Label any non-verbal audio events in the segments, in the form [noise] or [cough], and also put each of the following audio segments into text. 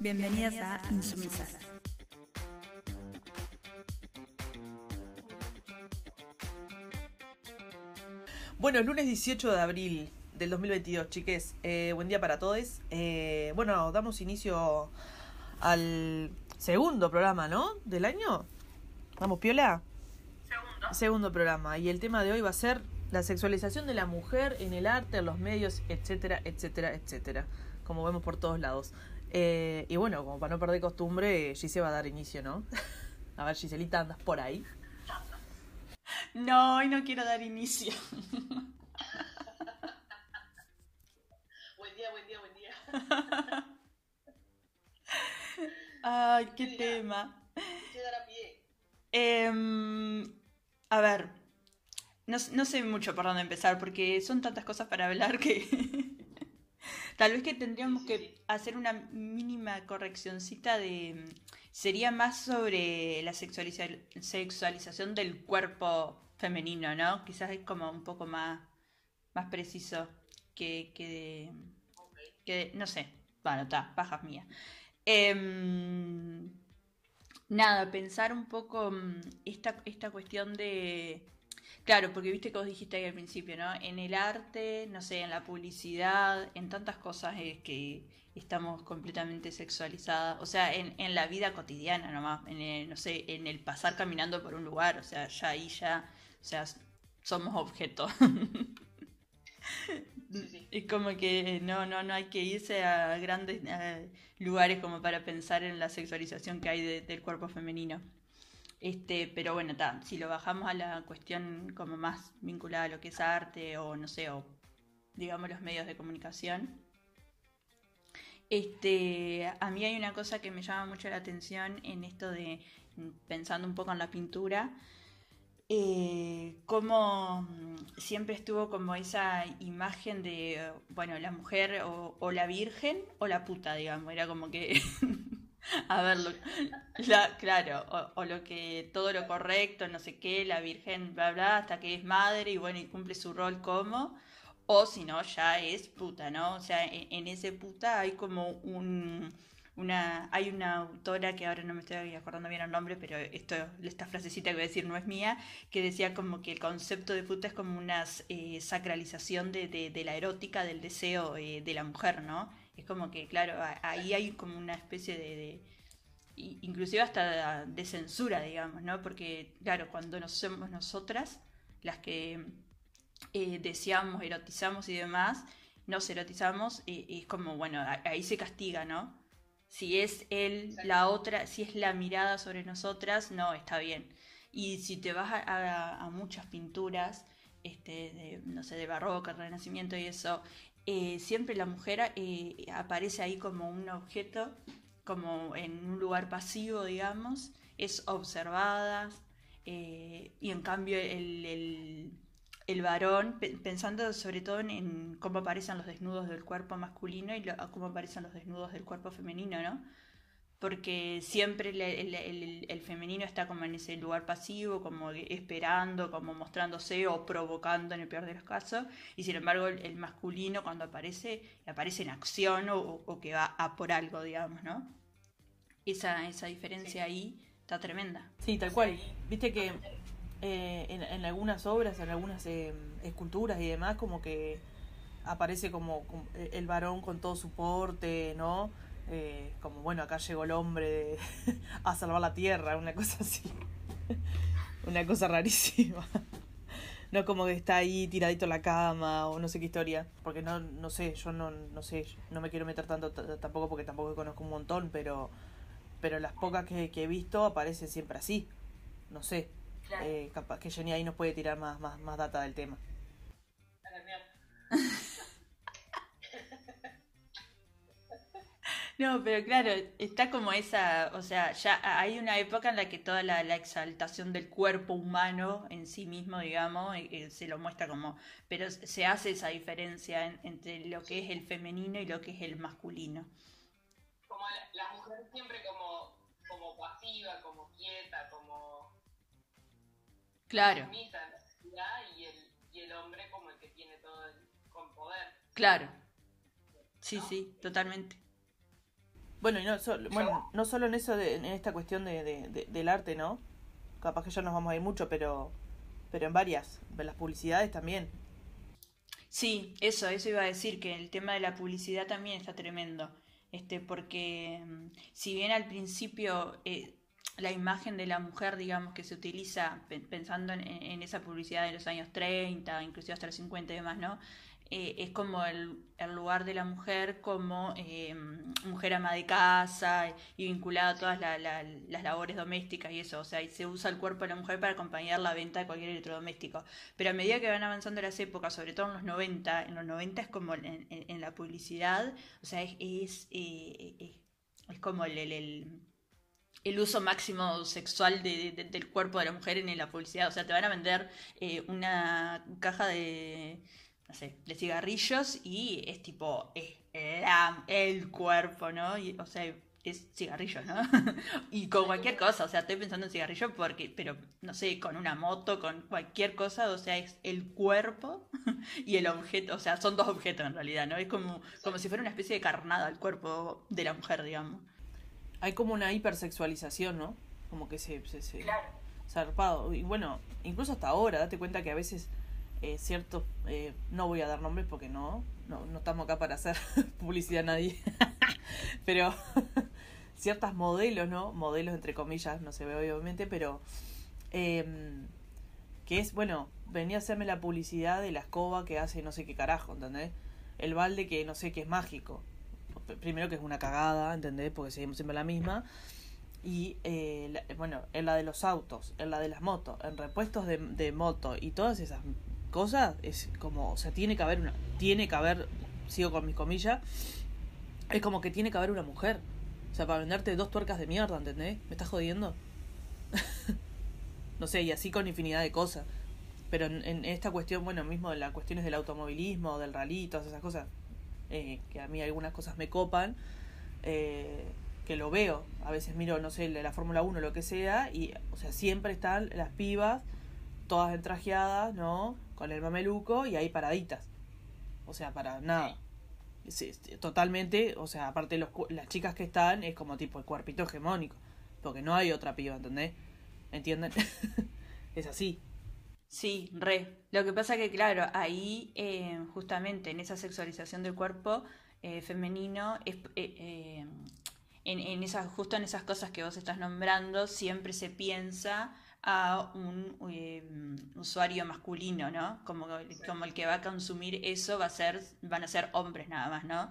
Bienvenidas a Insumisas. Bueno, el lunes 18 de abril del 2022, chiques. Eh, buen día para todos. Eh, bueno, damos inicio al segundo programa, ¿no? Del año. ¿Vamos, Piola? Segundo. Segundo programa. Y el tema de hoy va a ser la sexualización de la mujer en el arte, en los medios, etcétera, etcétera, etcétera. Como vemos por todos lados. Eh, y bueno, como para no perder costumbre, Gise va a dar inicio, ¿no? [laughs] a ver, Giselita, andas por ahí. No, hoy no quiero dar inicio. [laughs] Buen día, buen día, buen día. Ay, qué tema. ¿Qué dará pie? Em, a ver, no, no sé mucho por dónde empezar porque son tantas cosas para hablar que [laughs] tal vez que tendríamos que hacer una mínima correccioncita de... Sería más sobre la sexualiza- sexualización del cuerpo femenino, ¿no? Quizás es como un poco más, más preciso que, que de- no sé, bueno, está, pajas mías. Em, nada, pensar un poco mm, esta, esta cuestión de... Claro, porque viste que vos dijiste ahí al principio, ¿no? En el arte, no sé, en la publicidad, en tantas cosas es que estamos completamente sexualizadas. O sea, en, en la vida cotidiana nomás, en el, no sé, en el pasar caminando por un lugar, o sea, ya ahí ya, o sea, somos. [laughs] Sí, sí. Es como que no, no, no hay que irse a grandes eh, lugares como para pensar en la sexualización que hay de- del cuerpo femenino. Este, pero bueno, si lo bajamos a la cuestión como más vinculada a lo que es arte o no sé, o digamos los medios de comunicación. Este, a mí hay una cosa que me llama mucho la atención en esto de mm, pensando un poco en la pintura, eh, cómo mm, siempre estuvo como esa imagen de, eh, bueno, la mujer o la virgen o la puta, digamos, era como que, [laughs] [laughs] a ver, claro, o, lo que, todo lo correcto, no sé qué, la virgen, bla, bla, hasta que es madre y bueno, cumple su rol como, o si no, ya es puta, ¿no? O sea, en, en ese puta hay como un... Una, hay una autora que ahora no me estoy acordando bien el nombre, pero esto, esta frasecita que voy a decir no es mía, que decía como que el concepto de puta es como una eh, sacralización de la erótica, del deseo eh, de la mujer, ¿no? Es como que, claro, ahí hay como una especie de, inclusive hasta de censura, digamos, ¿no? Porque, claro, cuando nos somos nosotras las que eh, deseamos, erotizamos y demás, nos erotizamos y, y es como, bueno, ahí se castiga, ¿no? Si es él, la otra, si es la mirada sobre nosotras, no, está bien. Y si te vas a, a- a muchas pinturas, este, de, no sé, de barroco, renacimiento y eso, eh, siempre la mujer eh, aparece ahí como un objeto, como en un lugar pasivo, digamos, es observada, eh, y en cambio el, el- varón, pe- pensando sobre todo en, cómo aparecen los desnudos del cuerpo masculino y cómo aparecen los desnudos del cuerpo femenino, ¿no? Porque siempre el, el- el- el femenino está como en ese lugar pasivo, como esperando, como mostrándose o provocando en el peor de los casos, y sin embargo el, masculino cuando aparece, aparece en acción o, o que va a por algo, digamos, ¿no? Esa, esa diferencia ahí está tremenda. Sí, tal cual. Viste que eh, en, en algunas obras, en algunas eh, esculturas y demás, como que aparece como, como el varón con todo su porte, ¿no? Eh, como, bueno, acá llegó el hombre de- [laughs] a salvar la tierra, una cosa así. [laughs] una cosa rarísima. [laughs] No como que está ahí tiradito en la cama o no sé qué historia. Porque no, no sé, yo no, no sé, no me quiero meter tanto tampoco porque tampoco conozco un montón, pero, pero las pocas que, que he visto aparecen siempre así. No sé. Claro. Eh, capaz que Jenny ahí nos puede tirar más, más, más data del tema. No, pero claro, está como esa, o sea, ya hay una época en la que toda la, la exaltación del cuerpo humano en sí mismo, digamos, eh, eh, se lo muestra como, pero se hace esa diferencia en- entre lo que es el femenino y lo que es el masculino. Como la, la mujer siempre como, como pasiva, como quieta, como Claro, sumisa el, y el hombre como el que tiene todo el, con poder. claro. Sí, sí, totalmente. Bueno, y no, solo, bueno, no solo en eso, de, en esta cuestión de, de- de- del arte, ¿no? Capaz que ya nos vamos a ir mucho, pero, pero en varias, en las publicidades también. Sí, eso, eso iba a decir, que el tema de la publicidad también está tremendo. Este, porque mm, si bien al principio eh, la imagen de la mujer, digamos, que se utiliza pe- pensando en, en esa publicidad de los años 30, inclusive hasta los 50 y demás, ¿no? Eh, es como el, lugar de la mujer como eh, mujer ama de casa y vinculada a todas la- la- las labores domésticas y eso, o sea, y se usa el cuerpo de la mujer para acompañar la venta de cualquier electrodoméstico. Pero a medida que van avanzando las épocas, sobre todo en los 90, en los 90 es como en, la publicidad, o sea, es, es, eh, es como el, el- uso máximo sexual de- de- del cuerpo de la mujer en la publicidad. O sea, te van a vender una caja de, no sé, de cigarrillos y es tipo, es la- el cuerpo, ¿no? Y, o sea, es cigarrillos, ¿no? [laughs] y con cualquier cosa, o sea, estoy pensando en cigarrillos porque, pero, no sé, con una moto, con cualquier cosa, o sea, es el cuerpo [laughs] y el objeto, o sea, son dos objetos en realidad, ¿no? Es como, como si fuera una especie de carnada el cuerpo de la mujer, digamos. Hay como una hipersexualización, ¿no? Como que se, se, se- zarpado. Y bueno, incluso hasta ahora, date cuenta que a veces eh, ciertos, eh, no voy a dar nombres porque no, no, no estamos acá para hacer [laughs] publicidad a nadie, [laughs] pero [laughs] ciertas modelos, ¿no? Modelos entre comillas, no se ve obviamente, pero em, que es, bueno, venía a hacerme la publicidad de la escoba que hace no sé qué carajo, ¿entendés? El balde que no sé qué es mágico. Primero que es una cagada, ¿entendés? Porque seguimos siempre la misma. Y, eh, la- bueno, en la de los autos, en la de las motos, en repuestos de, de moto y todas esas cosas, es como, o sea, tiene que haber una, tiene que haber, sigo con mis comillas, es como que tiene que haber una mujer. O sea, para venderte dos tuercas de mierda, ¿entendés? ¿Me estás jodiendo? [laughs] no sé, y así con infinidad de cosas. Pero en, en esta cuestión, bueno, mismo de las cuestiones del automovilismo, del rally, todas esas cosas, eh, que a mí algunas cosas me copan, eh, que lo veo. A veces miro, no sé, la Fórmula 1, lo que sea, y, o sea, siempre están las pibas, todas entrajeadas, ¿no? Con el mameluco y ahí paraditas. O sea, para nada. Totalmente, o sea, aparte los, las chicas que están, es como tipo el cuerpito hegemónico. Porque no hay otra piba, ¿entendés? ¿Entienden? [laughs] es así. Sí, re. Lo que pasa que, claro, ahí eh, justamente en esa sexualización del cuerpo eh, femenino, es, eh, eh, en, en esas, justo en esas cosas que vos estás nombrando, siempre se piensa a un eh, usuario masculino, ¿no? Como, como el que va a consumir eso va a ser, van a ser hombres nada más, ¿no?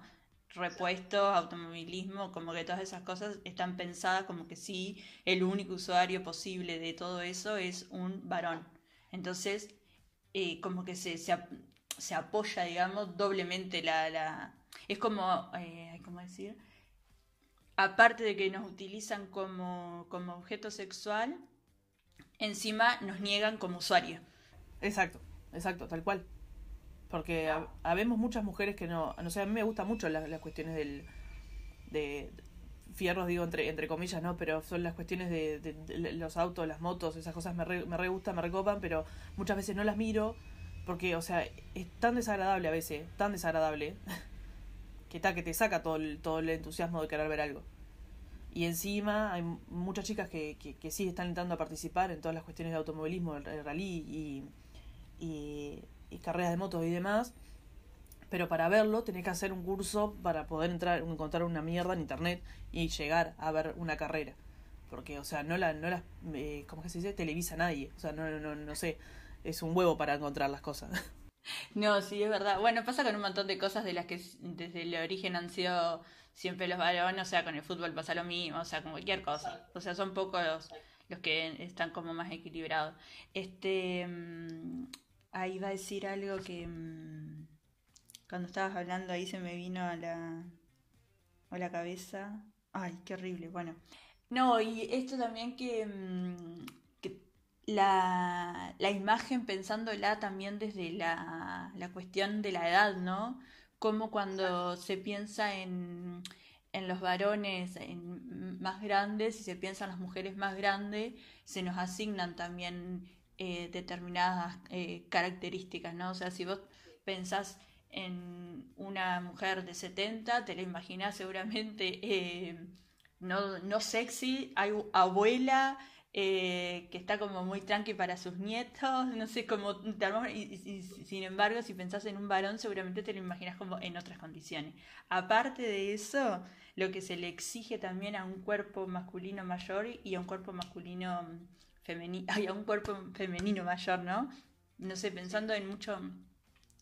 Repuesto, automovilismo, como que todas esas cosas están pensadas como que sí, el único usuario posible de todo eso es un varón. Entonces, eh, como que se, se, se apoya, digamos, doblemente la... la... Es como, eh, ¿cómo decir? Aparte de que nos utilizan como, como objeto sexual, encima nos niegan como usuario. Exacto, exacto, tal cual. Porque hab- habemos muchas mujeres que no, no sé, a mí me gustan mucho las, cuestiones del, de fierros, digo, entre, entre comillas, ¿no? Pero son las cuestiones de los autos, las motos, esas cosas me re, me re gustan, me recopan, pero muchas veces no las miro porque, o sea, es tan desagradable a veces, tan desagradable, [laughs] que ta, que te saca todo el, todo el entusiasmo de querer ver algo. Y encima hay muchas chicas que, que, sí están intentando participar en todas las cuestiones de automovilismo, el, rally y, y, carreras de motos y demás. Pero para verlo tenés que hacer un curso para poder entrar, encontrar una mierda en internet y llegar a ver una carrera. Porque, o sea, no la, no las, eh, ¿cómo que se dice? Televisa nadie. O sea, no, no, no, sé. Es un huevo para encontrar las cosas. [laughs] No, sí, es verdad. Bueno, pasa con un montón de cosas de las que desde el origen han sido siempre los varones, o sea, con el fútbol pasa lo mismo, o sea, con cualquier cosa. O sea, son pocos los, los que están como más equilibrados. Este, mm, ahí iba a decir algo que mm, cuando estabas hablando ahí se me vino a la, a la cabeza. Ay, qué horrible. Bueno. No, y esto también que, mm, que la, la imagen pensándola también desde la, la cuestión de la edad, ¿no? Como cuando se piensa en, en los varones en- más grandes y se piensa en las mujeres más grandes, se nos asignan también eh, determinadas eh, características, ¿no? O sea, si vos pensás en una mujer de 70, te la imaginas seguramente eh, no, no sexy, hay abuela, eh, que está como muy tranqui para sus nietos, no sé cómo, y, sin embargo, si pensás en un varón, seguramente te lo imaginas como en otras condiciones. Aparte de eso, lo que se le exige también a un cuerpo masculino mayor y a un cuerpo masculino femenino, [laughs] a un cuerpo femenino mayor, ¿no? No sé, pensando en mucho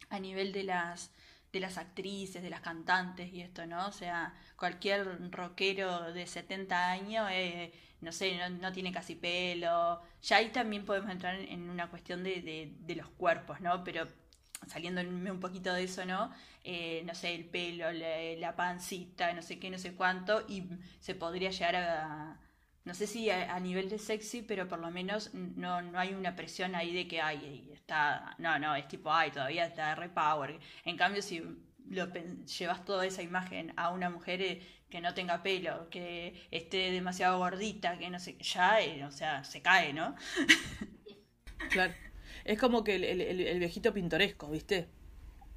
a nivel de las de las actrices, de las cantantes y esto, ¿no? O sea, cualquier rockero de 70 años, eh, no sé, no, tiene casi pelo. Ya ahí también podemos entrar en una cuestión de, de, los cuerpos, ¿no? Pero saliendo un poquito de eso, ¿no? Eh, no sé, el pelo, la, pancita, no sé qué, no sé cuánto, y se podría llegar a, no sé si a, nivel de sexy, pero por lo menos no, no hay una presión ahí de que, ay, está, no, no, es tipo, ay, todavía está repower. En cambio, si lo, llevas toda esa imagen a una mujer eh, que no tenga pelo, que esté demasiado gordita, que no sé, ya, eh, o sea, se cae, ¿no? [laughs] claro. Es como que el, el, viejito pintoresco, ¿viste?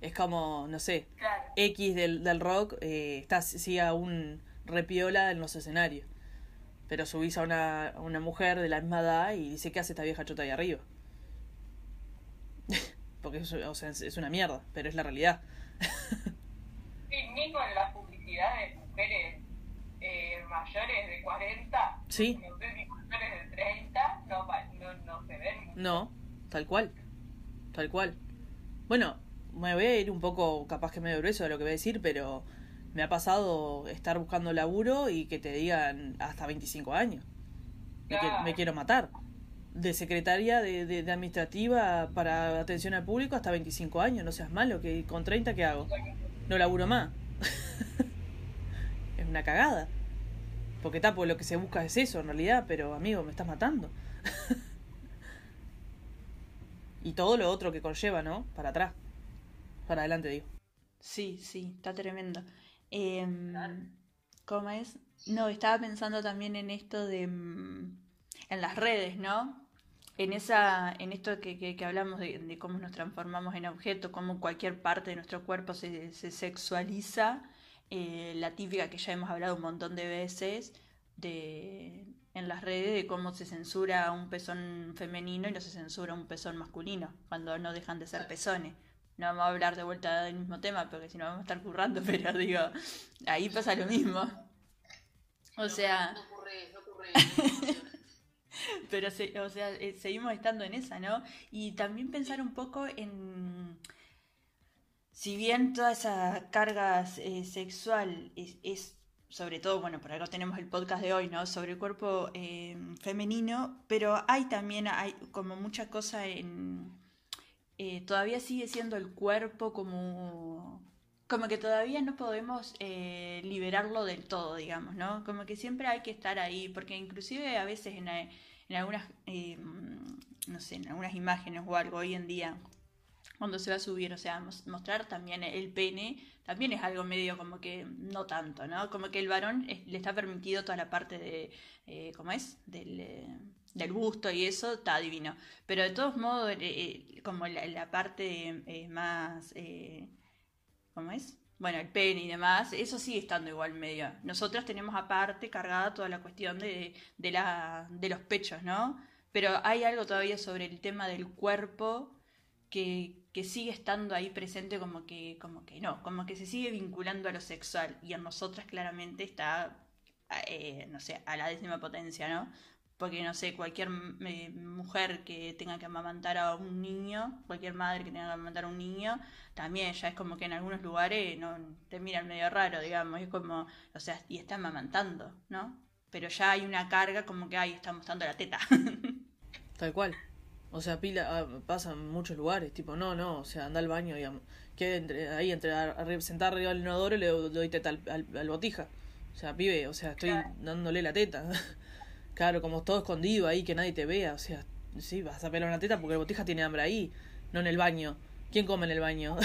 Es como, no sé, X del, del rock eh, está sí aún repiola en los escenarios. Pero subís a una, una mujer de la misma edad y dice, ¿qué hace esta vieja chota ahí arriba? [laughs] Porque o sea, es una mierda, pero es la realidad. [laughs] sí, mismo en publicidades mujeres eh, mayores de 40, ¿Sí? mayores de 30, no, no, no se ven. No, tal cual, tal cual. Bueno, me voy a ir un poco, capaz que medio grueso de lo que voy a decir, pero me ha pasado estar buscando laburo y que te digan hasta 25 años. Me, quiero matar. De secretaria de, de, administrativa para atención al público hasta 25 años, no seas malo, que con 30 ¿qué hago? No laburo más. [laughs] una cagada. Porque tapo, lo que se busca es eso en realidad, pero amigo, me estás matando. [laughs] y todo lo otro que conlleva, ¿no? Para atrás. Para adelante, digo. Sí, sí, está tremendo. Eh, ¿Cómo es? No, estaba pensando también en esto de. Mm, en las redes, ¿no? En, esa, en esto que, que, hablamos de, cómo nos transformamos en objeto, cómo cualquier parte de nuestro cuerpo se, se sexualiza eh, la típica que ya hemos hablado un montón de veces de, en las redes de cómo se censura un pezón femenino y no se censura un pezón masculino, cuando no dejan de ser pezones. No vamos a hablar de vuelta del mismo tema, porque si no vamos a estar currando, [laughs] pero digo, ahí pasa lo mismo. O sea... No ocurre, no ocurre. [laughs] pero, o sea, eh, seguimos estando en esa, ¿no? Y también pensar un poco en si bien toda esa carga eh, sexual es, sobre todo, bueno, por algo tenemos el podcast de hoy, ¿no? Sobre el cuerpo eh, femenino, pero hay también, hay como mucha cosa en... Eh, todavía sigue siendo el cuerpo como... Como que todavía no podemos liberarlo del todo, digamos, ¿no? Como que siempre hay que estar ahí, porque inclusive a veces en, en algunas, no sé, en algunas imágenes o algo hoy en día, cuando se va a subir, o sea, mostrar también el pene, también es algo medio como que no tanto, ¿no? Como que el varón le está permitido toda la parte de, eh, ¿cómo es? Del, eh, del busto y eso, está divino. Pero de todos modos, eh, como la, parte más, ¿cómo es? Bueno, el pene y demás, eso sigue estando igual medio. Nosotras tenemos aparte cargada toda la cuestión de, de, la, de los pechos, ¿no? Pero hay algo todavía sobre el tema del cuerpo que, que sigue estando ahí presente como que, como que no, como que se sigue vinculando a lo sexual y en nosotras claramente está, eh, no sé, a la décima potencia, ¿no? Porque, no sé, cualquier eh, mujer que tenga que amamantar a un niño, cualquier madre que tenga que amamantar a un niño, también ya es como que en algunos lugares no te miran medio raro, digamos, es como, o sea, y está amamantando, ¿no? Pero ya hay una carga como que, ahí está mostrando la teta. [laughs] Tal cual. O sea, pila, ah, pasa en muchos lugares, tipo, no, no, o sea, anda al baño y que entre, ahí entre a, sentar arriba del inodoro y le, doy teta al, botija. O sea, pibe, o sea, estoy dándole la teta. [laughs] claro, como todo escondido ahí, que nadie te vea. O sea, sí, vas a pelar una teta porque el botija tiene hambre ahí, no en el baño. ¿Quién come en el baño?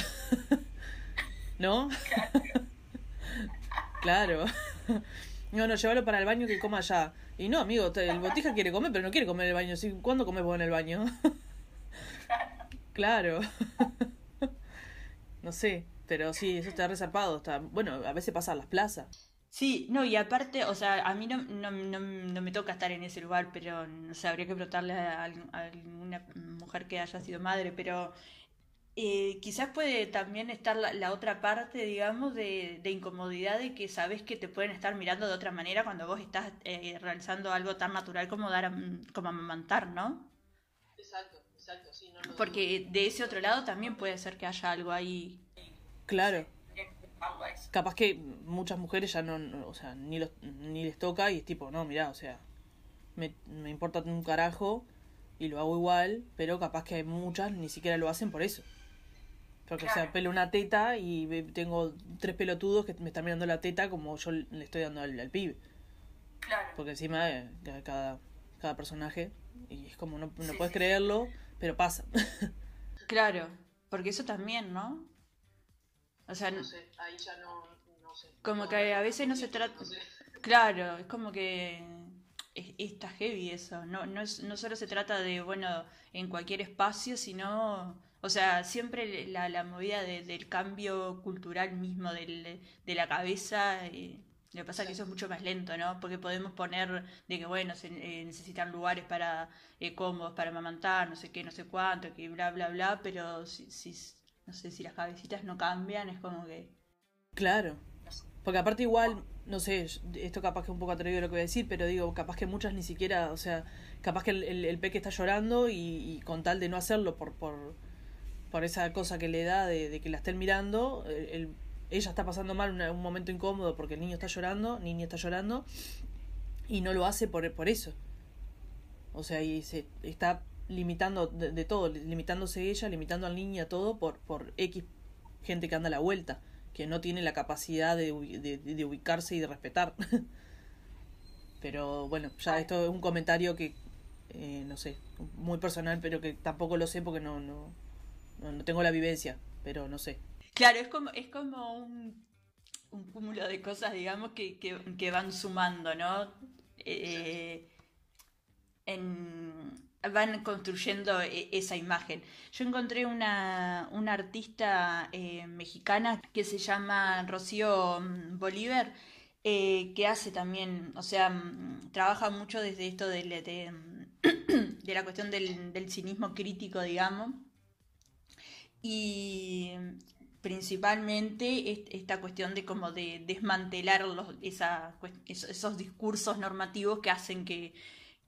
[laughs] ¿No? claro. [laughs] no, no, llévalo para el baño que coma allá. Y no, amigo, el botija quiere comer, pero no quiere comer en el baño. ¿Cuándo comes vos en el baño? [laughs] claro. no sé. Pero sí, eso está resarpado. Está... Bueno, a veces pasa a las plazas. Sí, no, y aparte, o sea, a mí no, no, no, no me toca estar en ese lugar, pero no sé, habría que preguntarle a, a alguna mujer que haya sido madre, pero eh, quizás puede también estar la, la otra parte, digamos, de, de incomodidad de que sabes que te pueden estar mirando de otra manera cuando vos estás eh, realizando algo tan natural como dar, a- como amamantar, ¿no? Exacto, exacto, sí, no lo. Porque de ese otro lado también puede ser que haya algo ahí. Claro. Capaz que muchas mujeres ya no, no- o sea, ni, los, ni les toca y es tipo, no, mirá, o sea, me, me importa un carajo y lo hago igual, pero capaz que hay muchas ni siquiera lo hacen por eso. Porque, o sea, Claro. pelo una teta y tengo tres pelotudos que me están mirando la teta como yo le estoy dando al, al pibe. Claro. Porque encima eh, ca- cada, cada personaje, y es como no, no Sí, puedes sí, creerlo, pero pasa. [laughs] Claro, porque eso también, ¿no? O sea, No sé, ahí ya no, no sé. Como No, que a veces no se trata- no sé. Claro, es como que es- está heavy eso. No, no, es, no solo se trata de, bueno, en cualquier espacio, sino, o sea, siempre la, la movida de- del cambio cultural mismo del, de la cabeza. eh, lo que pasa es que eso es mucho más lento, ¿no? Porque podemos poner de que, bueno, se eh, necesitan lugares para eh, cómodos para amamantar, no sé qué, no sé cuánto, que bla, bla, bla, pero si, si, no sé, si las cabecitas no cambian, es como que... Claro. Porque aparte igual, no sé, esto capaz que es un poco atrevido lo que voy a decir, pero digo, capaz que muchas ni siquiera, o sea, capaz que el, el, el peque está llorando y, y con tal de no hacerlo por, por, por esa cosa que le da de, de que la estén mirando, el- el- ella está pasando mal una- un momento incómodo porque el niño está llorando, niña está llorando, y no lo hace por, por eso. O sea, y se está limitando de, de todo, limitándose ella, limitando al niño a todo por, por X gente que anda a la vuelta, que no tiene la capacidad de, de, de ubicarse y de respetar. [laughs] pero bueno, ya esto es un comentario que, eh, no sé, muy personal, pero que tampoco lo sé porque no, no, no, tengo la vivencia, pero no sé. Claro, es como, es como un, un cúmulo de cosas, digamos, que, que, van sumando, ¿no? Eh, van construyendo e- esa imagen. Yo encontré una, una artista eh, mexicana que se llama Rocío mm, Bolívar, eh, que hace también, o sea, mm, trabaja mucho desde esto de, de, [clears throat] de la cuestión del cinismo crítico, digamos. Y principalmente es- esta cuestión de como de desmantelar los, esa, cuest- esos, discursos normativos que hacen que,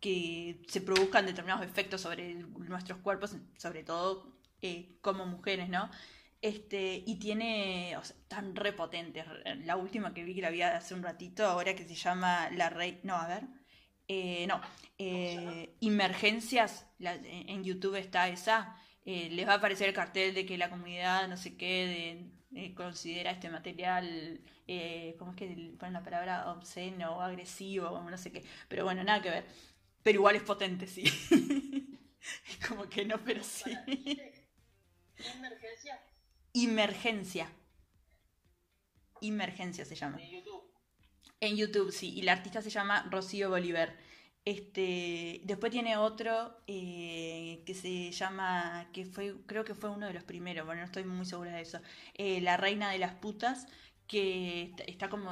que se produzcan determinados efectos sobre nuestros cuerpos, sobre todo eh, como mujeres, ¿no? Este, y tiene, o sea, tan repotentes. La última que vi que la vi hace un ratito, ahora que se llama La Rey, no, a ver, eh, no, eh, Emergencias, la- en YouTube está esa, eh, les va a aparecer el cartel de que la comunidad, no sé qué, de- eh, considera este material, eh, ¿cómo es que ponen la palabra? Obsceno o agresivo, o no sé qué, pero bueno, nada que ver. Pero igual es potente, sí. [laughs] Como que no, pero sí. Para, ¿dijiste [laughs] Emergencia Emergencia. Emergencia se llama. de YouTube. En YouTube, sí. Y la artista se llama Rocío Bolívar. Este, después tiene otro eh, que se llama, que fue, creo que fue uno de los primeros, bueno, no estoy muy segura de eso. eh, La Reina de las Putas, que está, como,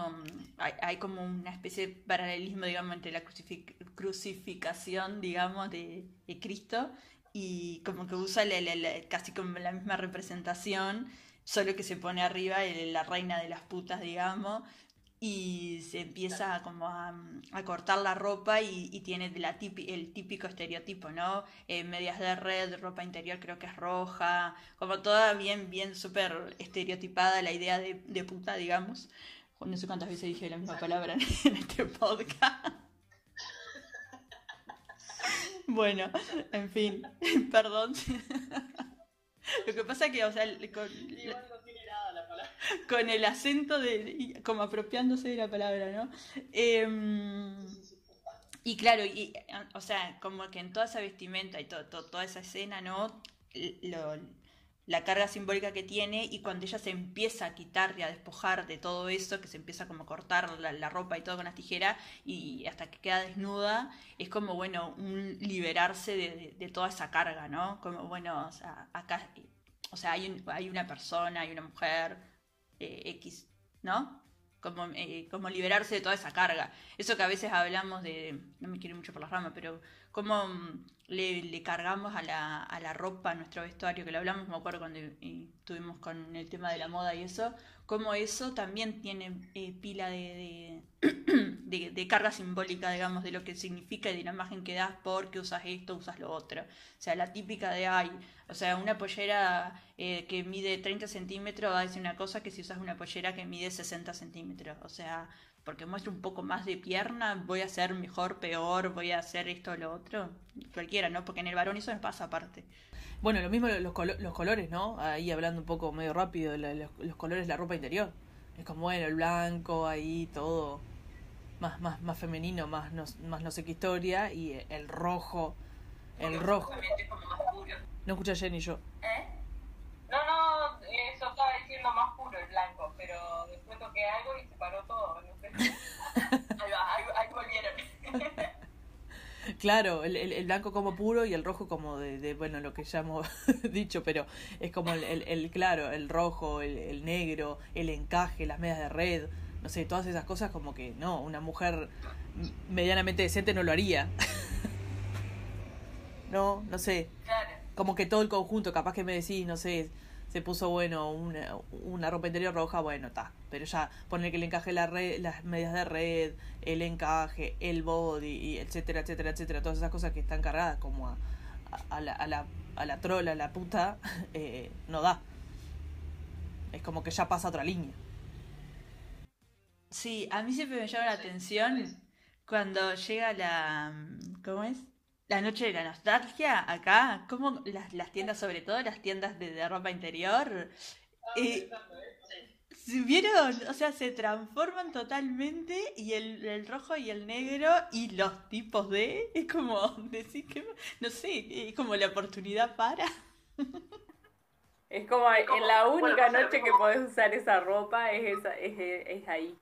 hay, como una especie de paralelismo, digamos, entre la crucific- crucificación, digamos, de, Cristo y como que usa casi como la misma representación, solo que se pone arriba la reina de las putas, digamos, y se empieza como a, a cortar la ropa y, y tiene la típi- el típico estereotipo, ¿no? Eh, medias de red, ropa interior creo que es roja, como toda bien, bien súper estereotipada la idea de, de puta, digamos. No sé cuántas veces dije la misma palabra [laughs] en, este podcast. Bueno, en fin, [laughs] perdón. [laughs] Lo que pasa que, o sea, con, la. Con el acento de, como apropiándose de la palabra, ¿no? Em, y claro, y, o sea, como que en toda esa vestimenta y to- to- toda esa escena, ¿no? La carga simbólica que tiene y cuando ella se empieza a quitar y a despojar de todo eso, que se empieza como a cortar la, la ropa y todo con las tijeras y hasta que queda desnuda, es como, bueno, un liberarse de, de- de toda esa carga, ¿no? Como, bueno, o sea, acá, o sea, hay, un- hay una persona, hay una mujer eh, X, ¿no? Como, eh, como liberarse de toda esa carga. Eso que a veces hablamos de, no me quiero mucho por la rama, pero cómo mm, le, cargamos a la, a la ropa, a nuestro vestuario, que lo hablamos, me acuerdo cuando estuvimos con el tema de la moda y eso, cómo eso también tiene eh, pila de, de, [clears throat] de- de carga simbólica, digamos, de lo que significa y de la imagen que das porque usas esto, usas lo otro. O sea, la típica de, ay, o sea, una pollera eh, que mide 30 centímetros decir una cosa que si usas una pollera que mide 60 centímetros. O sea, porque muestra un poco más de pierna, voy a ser mejor, peor, voy a hacer esto o lo otro. Cualquiera, ¿no? Porque en el varón eso me pasa aparte. Bueno, lo mismo los, colo- los colores, ¿no? Ahí hablando un poco medio rápido, los, los colores de la ropa interior. Es como, bueno, el blanco, ahí todo más, más, más femenino, más no, más no sé qué historia, y el rojo, el rojo. Obviamente es como más puro. No escucha Jenny yo. ¿Eh? No, no, eso estaba más puro el blanco, pero después toqué algo y se paró todo, no sé. [laughs] ahí va, ahí, ahí volvieron. [laughs] Claro, el, el, el blanco como puro y el rojo como de, de, bueno, lo que ya hemos [laughs] dicho, pero es como el, el, claro, el rojo, el, negro, el encaje, las medias de red, no sé, todas esas cosas como que no, una mujer medianamente decente no lo haría. no, no sé, como que todo el conjunto, capaz que me decís, no sé, se puso bueno una, una ropa interior roja, bueno, está. Pero ya poner que le encaje la red, las medias de red, el encaje, el body, y etcétera, etcétera, etcétera, todas esas cosas que están cargadas como a, a, la, a, la, a la trola, a la puta, [laughs] eh, no da. Es como que ya pasa otra línea. Sí, a mí siempre me llama la atención cuando llega la... ¿Cómo es? La noche de la nostalgia acá, como las, las tiendas, sobre todo las tiendas de, de ropa interior, eh, ¿se ¿vieron? O sea, se transforman totalmente y el, el rojo y el negro y los tipos de... Es como [laughs] decir que... No sé, es como la oportunidad para... Es como en la única noche que podés usar esa ropa es, esa, es, es ahí.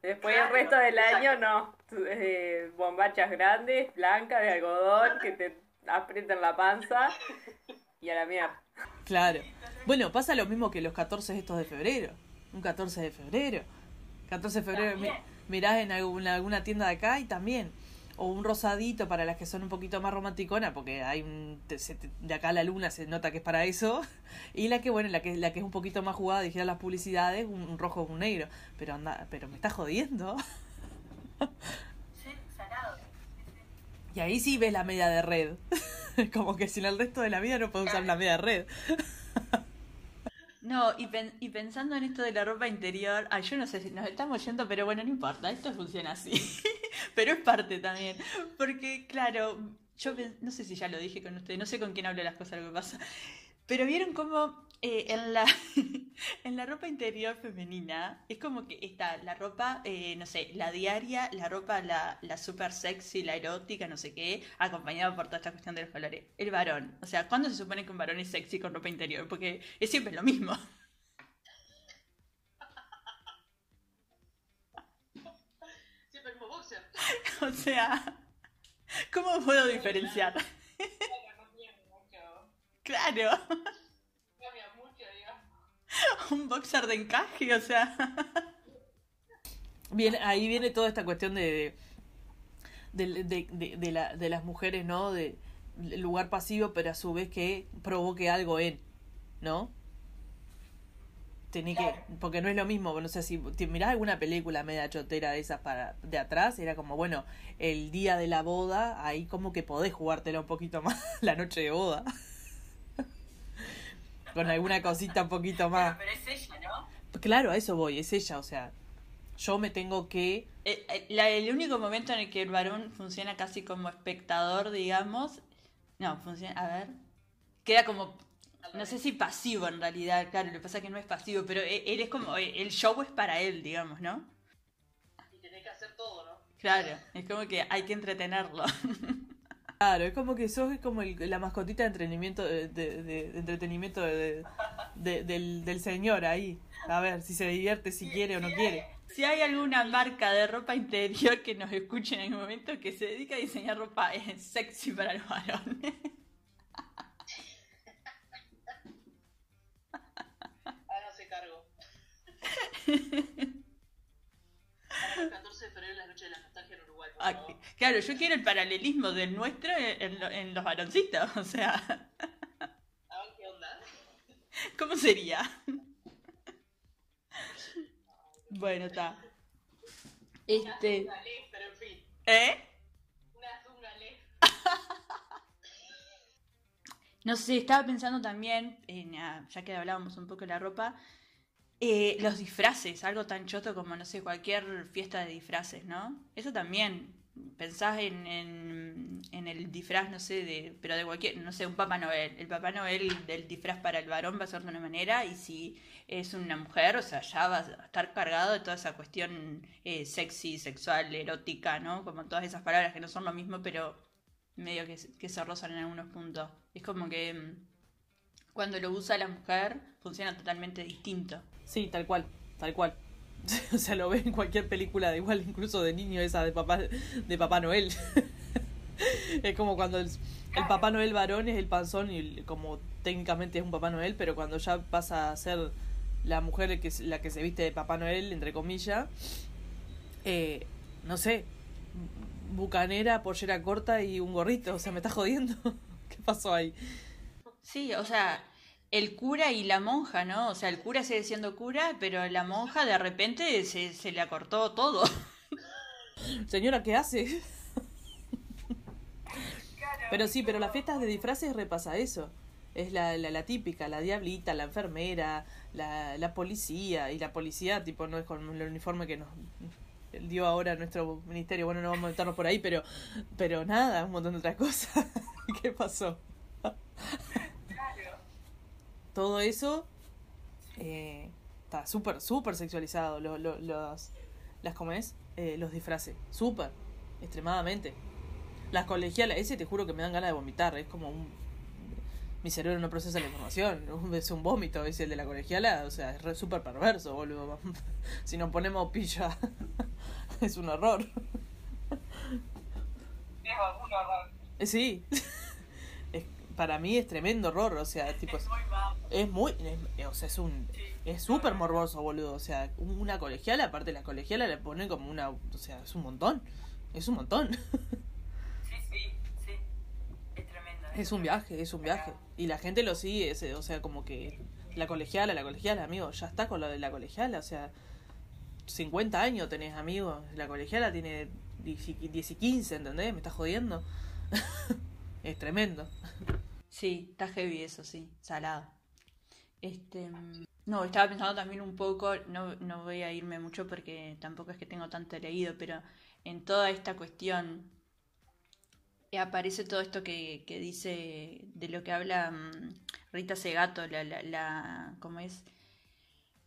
Después Claro, el resto del exacto. año no. Eh, bombachas grandes, blancas, de algodón, que te aprietan la panza y a la mierda. Claro. Bueno, pasa lo mismo que los 14 estos de febrero. Un 14 de febrero. 14 de febrero mi- en alguna, alguna tienda de acá y también. O un rosadito para las que son un poquito más romanticonas, porque hay un, se de acá la luna se nota que es para eso. [laughs] Y la que, bueno, la que, la que es un poquito más jugada, dijeron las publicidades, un, un rojo o un negro. Pero anda, pero me está jodiendo. [laughs] Y ahí sí ves la media de red. [laughs] Como que sin el resto de la vida no puedo usar la media de red. No, y, pen- y pensando en esto de la ropa interior, ay, yo no sé si nos estamos yendo, pero bueno, no importa, esto funciona así. [laughs] pero es parte también. Porque, claro, yo no sé si ya lo dije con ustedes, no sé con quién hablo las cosas, lo que pasa. Pero vieron cómo eh, en, la, [laughs] en la ropa interior femenina es como que está la ropa, eh, no sé, la diaria, la ropa, la, la super sexy, la erótica, no sé qué, acompañada por toda esta cuestión de los colores. El varón, o sea, ¿cuándo se supone que un varón es sexy con ropa interior? Porque es siempre lo mismo. [laughs] Siempre mismo boxer. [laughs] O sea, ¿cómo puedo diferenciar? Claro, no tiene mucho. Claro, Cambia mucho, un boxer de encaje, o sea. [laughs] Bien, ahí viene toda esta cuestión de de, de, de, de la, de las mujeres, ¿no? De el lugar pasivo, pero a su vez que provoque algo en, ¿no? Tenés que, porque no es lo mismo, no sé si te mirás alguna película media chotera de esas para de atrás, era como, bueno, el día de la boda, ahí como que podés jugártela un poquito [laughs] más, la noche de boda. Con alguna cosita un poquito más. Pero es ella, ¿no? Claro, a eso voy, es ella, o sea, yo me tengo que Eh, eh, la- el único momento en el que el varón funciona casi como espectador, digamos. No, funciona. A ver. Queda como. No sé si pasivo en realidad, claro, lo que pasa es que no es pasivo, pero e- él es como. eh, El show es para él, digamos, ¿no? Y tenés que hacer todo, ¿no? Claro, es como que hay que entretenerlo. [laughs] Claro, es como que sos como el- la mascotita de entretenimiento de, de- de- de entretenimiento de- de- del, del señor ahí. A ver si se divierte, si quiere o no quiere. Si hay alguna marca de ropa interior que nos escuche en algún momento que se dedica a diseñar ropa sexy para los varones. Háganse cargo. Para el 14 de febrero, la noche de la nostalgia en Uruguay. por Ah, claro, yo quiero el paralelismo del nuestro en, en lo- en los varoncitos. [laughs] O sea, A ver qué onda. ¿cómo sería? Bueno, está. Este. Una ley, pero en fin. ¿Eh? Una ley. No sé, estaba pensando también, en, ah, ya que hablábamos un poco de la ropa, eh, los disfraces, algo tan choto como, no sé, cualquier fiesta de disfraces, ¿no? Eso también, pensás en, en, el disfraz, no sé, de, pero de cualquier, no sé, un Papá Noel. El Papá Noel del disfraz para el varón va a ser de una manera y si es una mujer, o sea, ya va a estar cargado de toda esa cuestión eh, sexy, sexual, erótica, ¿no? Como todas esas palabras que no son lo mismo, pero medio que se rozan en algunos puntos. Es como que mm, cuando lo usa la mujer funciona totalmente distinto. Sí, tal cual, tal cual. [laughs] O sea, lo ves en cualquier película de igual, incluso de niño, esa de papá, de papá Noel. [laughs] es como cuando el, el papá Noel varón es el panzón y como técnicamente es un papá Noel, pero cuando ya pasa a ser la mujer que, la que se viste de papá Noel, entre comillas, eh, no sé, bucanera, pollera corta y un gorrito, o sea, me está jodiendo. [laughs] ¿Qué pasó ahí? Sí, o sea, el cura y la monja, ¿no? O sea, el cura sigue siendo cura, pero la monja de repente se, se le acortó todo. [laughs] Señora, ¿qué hace? Pero sí, pero las fiestas de disfraces repasa eso. Es la, la, la típica, la diablita, la enfermera, la, la policía. Y la policía, tipo, no es con el uniforme que nos dio ahora nuestro ministerio. Bueno, no vamos a meternos por ahí, pero, pero nada, un montón de otras cosas. [laughs] ¿Qué pasó? Todo eso eh, está súper, súper sexualizado. Lo, lo- los, las, ¿cómo es? Eh, los disfraces. Súper, extremadamente. Las colegialas, ese te juro que me dan ganas de vomitar. Es como un. Mi cerebro no procesa la información. [laughs] Es un vómito, es el de la colegiala. O sea, es súper perverso, boludo. [laughs] si nos ponemos pilla, [laughs] es un horror. Es horror. Eh, Sí. Para mí es tremendo horror. O sea, tipo. Es muy. Es muy. es- o sea, es un. Es súper morboso, boludo. O sea, una colegiala, aparte de la colegiala, le ponen como una. O sea, es un montón. Es un montón. [laughs] Sí, sí, sí. Es tremendo. Es un viaje, es un viaje. Y la gente lo sigue, ese, o sea, como que la colegiala, la colegiala, amigo, ya está con lo de la colegiala, o sea, 50 años tenés, amigo. La colegiala tiene 10 y 10 y 15, ¿entendés? Me estás jodiendo. [laughs] es tremendo. Sí, está heavy eso, sí, salado. Este, no, estaba pensando también un poco, no, no voy a irme mucho porque tampoco es que tengo tanto leído, pero en toda esta cuestión eh, aparece todo esto que, que dice, de lo que habla mm, Rita Segato, la, la, la, ¿cómo es?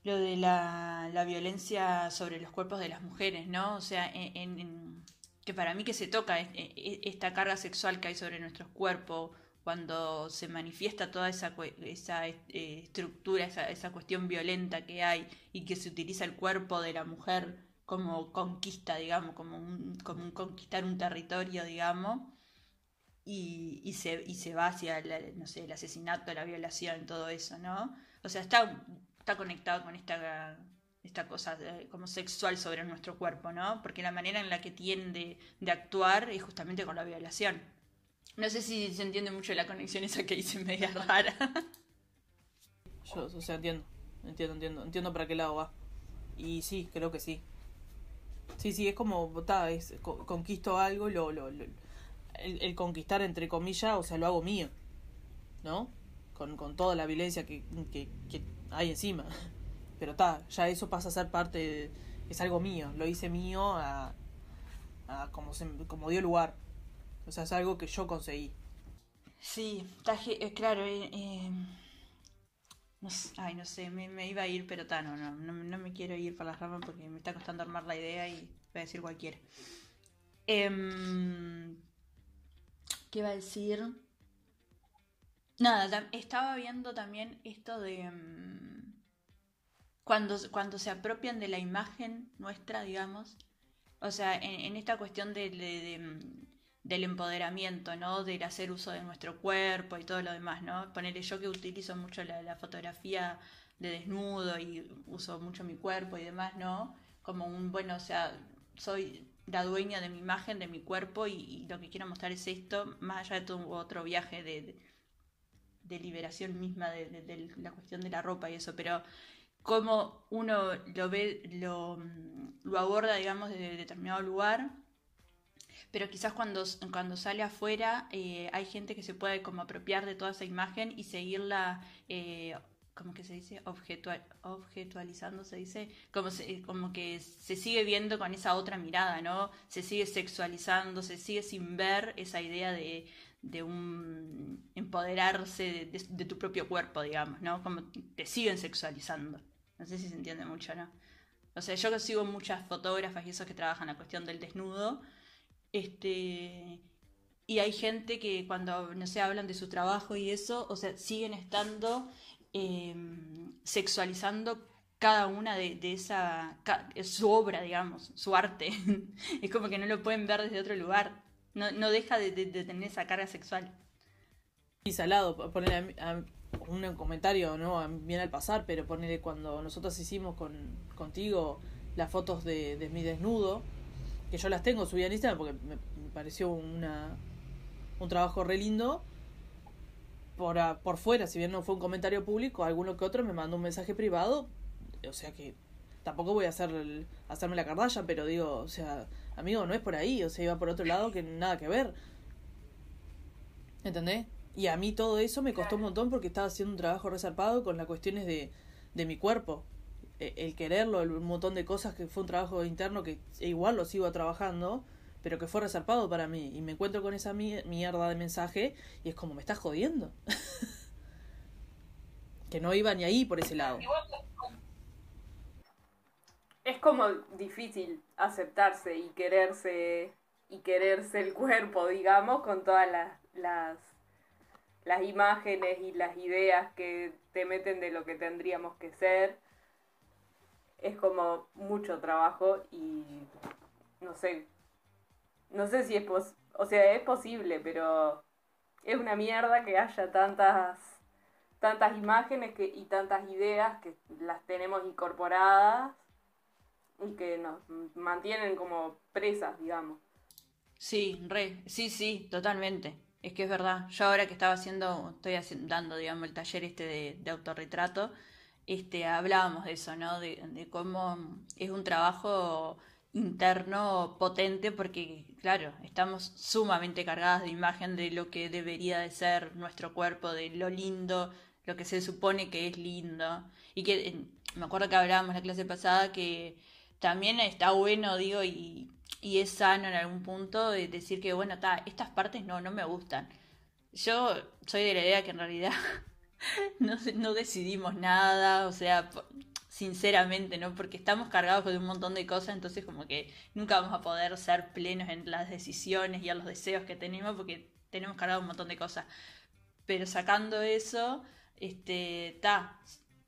Lo de la, la violencia sobre los cuerpos de las mujeres, ¿no? O sea, en, en- que para mí que se toca es- e- esta carga sexual que hay sobre nuestros cuerpos, cuando se manifiesta toda esa, esa eh, estructura, esa, esa cuestión violenta que hay y que se utiliza el cuerpo de la mujer como conquista, digamos, como un, como conquistar un territorio, digamos, y, y, se, y se va hacia no sé, el asesinato, la violación, todo eso, ¿no? O sea, está, está conectado con esta, esta cosa de- como sexual sobre nuestro cuerpo, ¿no? Porque la manera en la que tienen de, de actuar es justamente con la violación. No sé si se entiende mucho la conexión esa que hice media rara. Yo, o sea, entiendo, entiendo, entiendo, entiendo para qué lado va. Y sí, creo que sí. Sí, sí, es como, ta, es, co- conquisto algo lo, lo, lo- el, el conquistar entre comillas, o sea, lo hago mío, ¿no? Con, con toda la violencia que, que, que hay encima. [laughs] Pero ta, ya eso pasa a ser parte, de- es algo mío, lo hice mío a, a como, se, como dio lugar. O sea, es algo que yo conseguí. Sí, eh, claro. eh, eh, no sé, ay, no sé, me, iba a ir, pero no, no, me quiero ir para las ramas porque me está costando armar la idea y voy a decir cualquiera. Em, ¿Qué iba a decir? Nada, estaba viendo también esto de mm, cuando, cuando se apropian de la imagen nuestra, digamos. O sea, en, esta cuestión de, mm, del empoderamiento, ¿no? Del hacer uso de nuestro cuerpo y todo lo demás, ¿no? Ponerle yo que utilizo mucho la, fotografía de desnudo y uso mucho mi cuerpo y demás, ¿no? Como un, bueno, o sea, soy la dueña de mi imagen, de mi cuerpo y, lo que quiero mostrar es esto, más allá de todo otro viaje de, de, liberación misma de, la cuestión de la ropa y eso, pero cómo uno lo ve, lo aborda, digamos, desde determinado lugar, pero quizás cuando, cuando sale afuera eh, hay gente que se puede como apropiar de toda esa imagen y seguirla, eh, ¿cómo que se dice? Objetual, objetualizando, se dice, como, se- como que se sigue viendo con esa otra mirada, ¿no? Se sigue sexualizando, se sigue sin ver esa idea de, de un empoderarse de, de- de tu propio cuerpo, digamos, ¿no? Como te siguen sexualizando. No sé si se entiende mucho, ¿no? O sea, yo sigo muchas fotógrafas y esos que trabajan la cuestión del desnudo, este, y hay gente que cuando, no sé, hablan de su trabajo y eso, o sea, siguen estando eh, sexualizando cada una de, de esa, su obra, digamos, su arte. [laughs] es como que no lo pueden ver desde otro lugar. No, no deja de, tener esa carga sexual. Y salado, poner a, a- un comentario, ¿no? Bien al pasar, pero ponerle cuando nosotros hicimos con, contigo las fotos de, de mi desnudo, que yo las tengo subidas en Instagram porque me, me pareció una, un trabajo re lindo. Por, a- por fuera, si bien no fue un comentario público, alguno que otro me mandó un mensaje privado, o sea que tampoco voy a hacer el- hacerme la cardalla, pero digo, o sea, amigo, no es por ahí, o sea, iba por otro lado que nada que ver. ¿Entendés? Y a mí todo eso me costó un montón porque estaba haciendo un trabajo resarpado con las cuestiones de, de mi cuerpo. E- El quererlo, el- un montón de cosas que fue un trabajo interno que igual lo sigo trabajando, pero que fue resarpado para mí. Y me encuentro con esa mi- mierda de mensaje y es como me estás jodiendo. [laughs] que no iba ni ahí por ese lado. Es como difícil aceptarse y quererse y quererse el cuerpo, digamos, con todas las, las, las imágenes y las ideas que te meten de lo que tendríamos que ser. Es como mucho trabajo y no sé, no sé si es pos o sea, es posible, pero es una mierda que haya tantas tantas imágenes que, y tantas ideas que las tenemos incorporadas y que nos mantienen como presas, digamos. Sí, re, sí, sí, totalmente. Es que es verdad. Yo ahora que estaba haciendo, estoy haci- dando, digamos, el taller este de autorretrato, este, hablábamos de eso, ¿no? De, cómo es un trabajo interno potente porque, claro, estamos sumamente cargadas de imagen de lo que debería de ser nuestro cuerpo, de lo lindo, lo que se supone que es lindo. Y que, me acuerdo que hablábamos la clase pasada que también está bueno, digo, y, y es sano en algún punto de decir que, bueno, ta, estas partes no, no me gustan. Yo soy de la idea que en realidad [laughs] [laughs] no, no decidimos nada, o sea, sinceramente, ¿no? Porque estamos cargados de un montón de cosas, entonces como que nunca vamos a poder ser plenos en las decisiones y en los deseos que tenemos porque tenemos cargado un montón de cosas. Pero sacando eso, este, ta,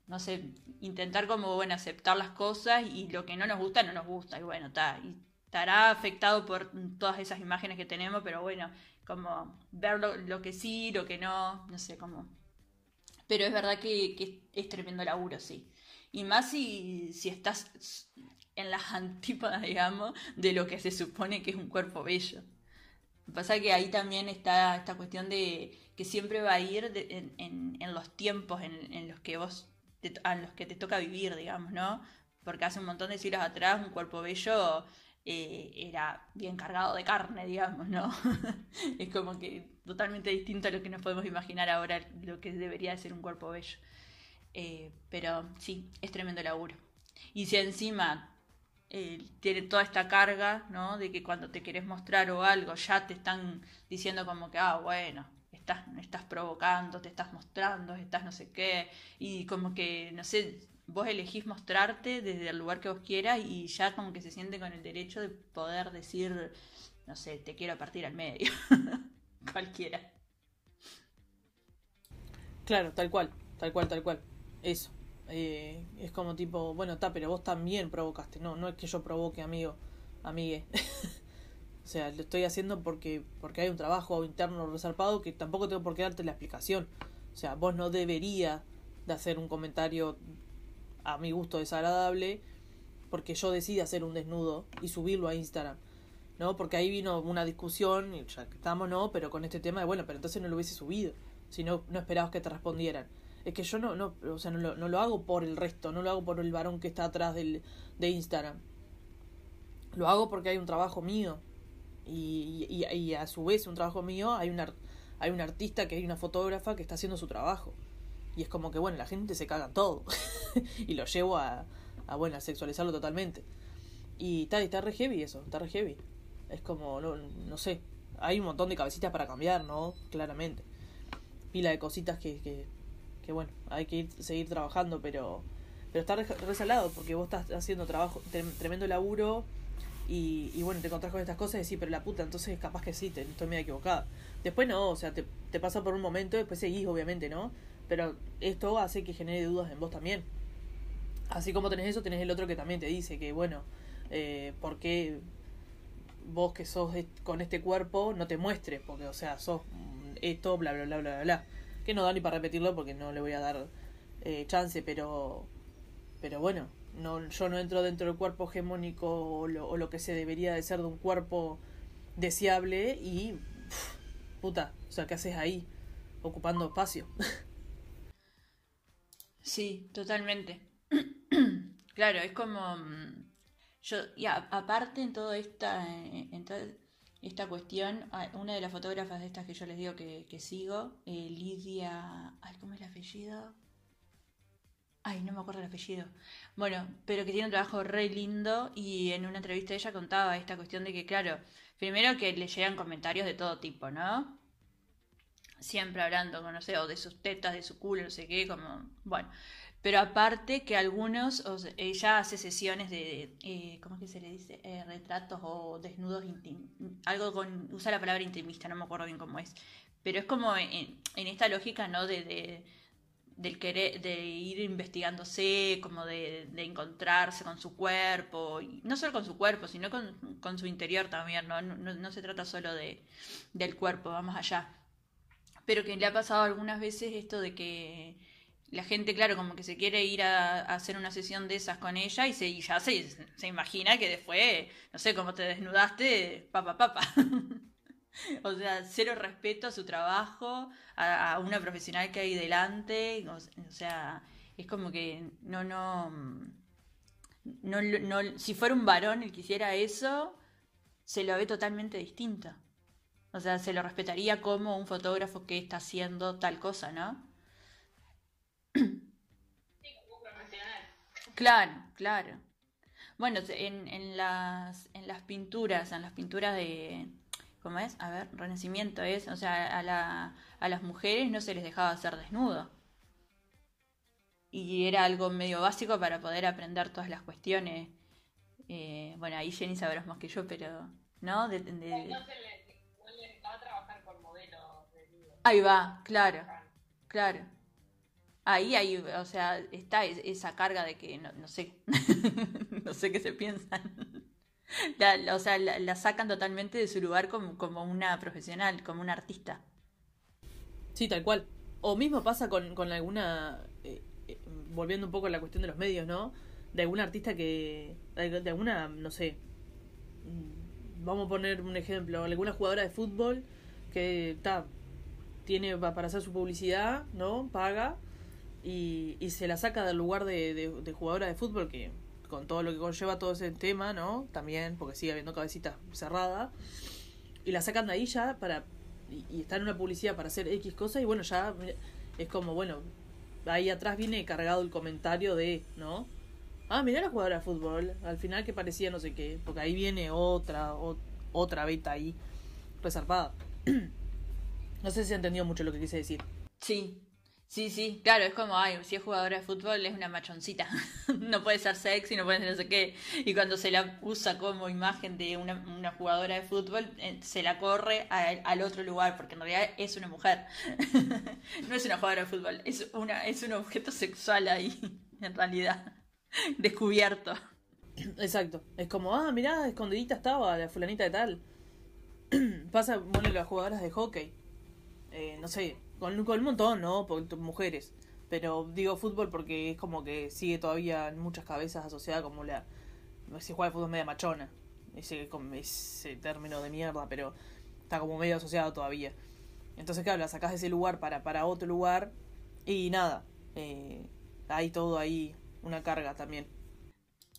no sé, intentar como, bueno, aceptar las cosas y lo que no nos gusta, no nos gusta, y bueno, ta, y estará afectado por todas esas imágenes que tenemos, pero bueno, como ver lo, lo que sí, lo que no, no sé, como... Pero es verdad que, que es tremendo laburo, sí. Y más si, si estás en las [laughs] antípodas, digamos, de lo que se supone que es un cuerpo bello. Pasa que ahí también está esta cuestión de que siempre va a ir en, en- en los tiempos en, en los que vos, te, a los que te toca vivir, digamos, ¿no? Porque hace un montón de siglos atrás un cuerpo bello eh, era bien cargado de carne, digamos, ¿no? [laughs] es como que totalmente distinto a lo que nos podemos imaginar ahora, lo que debería de ser un cuerpo bello. Eh, pero sí, es tremendo laburo. Y si encima eh, tiene toda esta carga, ¿no? De que cuando te querés mostrar o algo, ya te están diciendo como que, ah, bueno, estás, estás provocando, te estás mostrando, estás no sé qué, y como que, no sé, vos elegís mostrarte desde el lugar que vos quieras y ya como que se siente con el derecho de poder decir, no sé, te quiero partir al medio, [laughs] cualquiera. Claro, tal cual, tal cual, tal cual. Eso. Eh, es como tipo, bueno, está, pero vos también provocaste. No, no es que yo provoque, amigo, amigue. [laughs] O sea, lo estoy haciendo porque, porque hay un trabajo interno resarpado que tampoco tengo por qué darte la explicación. O sea, vos no deberías de hacer un comentario a mi gusto desagradable porque yo decidí hacer un desnudo y subirlo a Instagram. ¿No? Porque ahí vino una discusión, y ya que estamos, ¿no? Pero con este tema de, bueno, pero entonces no lo hubiese subido. Si no, no esperabas que te respondieran. Es que yo no, no, o sea, no lo, no lo hago por el resto, no lo hago por el varón que está atrás del, de Instagram. Lo hago porque hay un trabajo mío. Y, y, y a su vez, un trabajo mío, hay una, hay un artista que hay una fotógrafa que está haciendo su trabajo. Y es como que, bueno, la gente se caga en todo. [laughs] y lo llevo a, a, bueno, a sexualizarlo totalmente. Y está, está re heavy eso, está re heavy. Es como, no, no sé, hay un montón de cabecitas para cambiar, ¿no? Claramente. Pila de cositas que, que, que bueno, hay que ir, seguir trabajando, pero, pero está resalado porque vos estás haciendo trabajo, tremendo laburo y, y bueno, te encontrás con estas cosas y decís, pero la puta, entonces capaz que sí, te, estoy medio equivocada. Después no, o sea, te, te pasa por un momento, después seguís, obviamente, ¿no? Pero esto hace que genere dudas en vos también. Así como tenés eso, tenés el otro que también te dice que, bueno, eh, ¿por qué vos que sos con este cuerpo no te muestres? Porque, o sea, sos esto, bla, bla, bla, bla, bla. Que no da ni para repetirlo porque no le voy a dar eh, chance, pero, pero bueno, no, yo no entro dentro del cuerpo hegemónico o lo, que se debería de ser de un cuerpo deseable y, puta, o sea, ¿qué haces ahí? Ocupando espacio. Sí, totalmente. [clears throat] claro, es como yo aparte en toda esta toda esta cuestión, una de las fotógrafas de estas que yo les digo que, que sigo, eh, Lidia, ay, ¿cómo es el apellido? Ay, no me acuerdo el apellido. Bueno, pero que tiene un trabajo re lindo y en una entrevista ella contaba esta cuestión de que, claro, primero que le llegan comentarios de todo tipo, ¿no? Siempre hablando, no sé, o de sus tetas, de su culo, no sé qué, como, bueno. Pero aparte que algunos, ella hace sesiones de, eh, ¿cómo es que se le dice? Eh, retratos o desnudos, algo con, usa la palabra intimista, no me acuerdo bien cómo es. Pero es como en, en esta lógica, ¿no? De, de, del querer, de ir investigándose, como de, encontrarse con su cuerpo, no solo con su cuerpo, sino con, con su interior también, ¿no? No, no se trata solo de, del cuerpo, vamos allá. Pero que le ha pasado algunas veces esto de que la gente, claro, como que se quiere ir a, hacer una sesión de esas con ella y, se, ya se, se imagina que después, no sé, como te desnudaste, papa, papa. [laughs] o sea, cero respeto a su trabajo, a, una profesional que hay delante, o, o sea, es como que no, no, no, no, si fuera un varón el que hiciera eso, se lo ve totalmente distinto. O sea, se lo respetaría como un fotógrafo que está haciendo tal cosa, ¿no? Claro, claro. Bueno, en, en, las, en las pinturas, en las pinturas de, ¿cómo es? A ver, Renacimiento es, o sea, a, la, a las mujeres no se les dejaba hacer desnudo. Y era algo medio básico para poder aprender todas las cuestiones. Eh, bueno, ahí Jenny sabrás más que yo, pero, ¿no? De, de... No, se le, no le dejaba trabajar con modelos desnudos. Ahí va, claro, claro ahí hay, o sea, está esa carga de que no, sé, [laughs] no sé qué se piensan. La, o sea, la, sacan totalmente de su lugar como, como una profesional, como una artista. Sí, tal cual. O mismo pasa con, con alguna, eh, eh, volviendo un poco a la cuestión de los medios, ¿no? De alguna artista que, de, de alguna, no sé, vamos a poner un ejemplo, alguna jugadora de fútbol que está, tiene para hacer su publicidad, ¿no? Paga y, y se la saca del lugar de, de, jugadora de fútbol que con todo lo que conlleva todo ese tema, ¿no? También, porque sigue habiendo cabecita cerrada. Y la sacan de ahí ya para... Y, y en una publicidad para hacer X cosas y bueno, ya es como, bueno, ahí atrás viene cargado el comentario de, ¿no? Ah, mirá la jugadora de fútbol, al final que parecía no sé qué, porque ahí viene otra, o, otra beta ahí, resarpada. [clears throat] no sé si entendió mucho lo que quise decir. Sí, Sí, sí, claro, es como, ay, si es jugadora de fútbol es una machoncita, [laughs] no puede ser sexy, no puede ser no sé qué, y cuando se la usa como imagen de una, una jugadora de fútbol, eh, se la corre a, al otro lugar, porque en realidad es una mujer, [laughs] no es una jugadora de fútbol, es, una, es un objeto sexual ahí, [laughs] en realidad, descubierto. Exacto, es como, ah, mirá, escondidita estaba la fulanita de tal. [clears throat] pasa, bueno, las jugadoras de hockey. Eh, no sé, con, con un montón, ¿no? Por, mujeres. Pero digo fútbol porque es como que sigue todavía en muchas cabezas asociada como la. Si juega de fútbol media machona. Ese, ese término de mierda, pero está como medio asociado todavía. Entonces, claro, la sacás de ese lugar para, para otro lugar y nada. Eh, hay todo ahí, una carga también.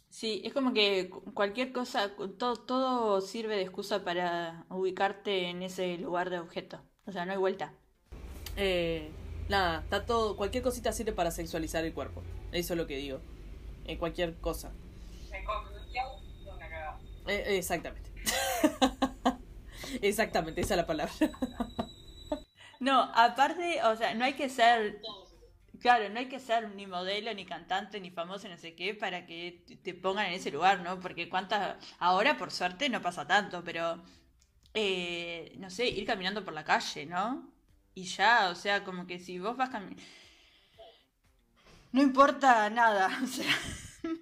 Sí, es como que cualquier cosa, todo, todo sirve de excusa para ubicarte en ese lugar de objeto. O sea, no hay vuelta. Eh, nada, está todo, cualquier cosita sirve para sexualizar el cuerpo. Eso es lo que digo. En cualquier cosa. En conclusión, una cagada. Eh, exactamente. [laughs] exactamente, esa es la palabra. [laughs] No, aparte, o sea, no hay que ser Claro, no hay que ser ni modelo, ni cantante, ni famoso, no sé qué, para que te pongan en ese lugar, ¿no? Porque cuántas... Ahora, por suerte, no pasa tanto, pero... Eh, no sé, ir caminando por la calle, ¿no? Y ya, o sea, como que si vos vas caminando... No importa nada, [laughs] o sea... [laughs]